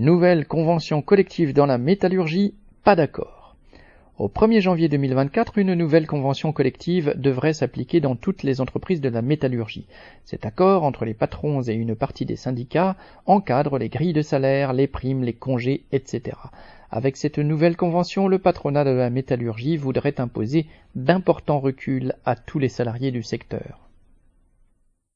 Nouvelle convention collective dans la métallurgie, pas d'accord. Au 1er janvier 2024, une nouvelle convention collective devrait s'appliquer dans toutes les entreprises de la métallurgie. Cet accord entre les patrons et une partie des syndicats encadre les grilles de salaire, les primes, les congés, etc. Avec cette nouvelle convention, le patronat de la métallurgie voudrait imposer d'importants reculs à tous les salariés du secteur.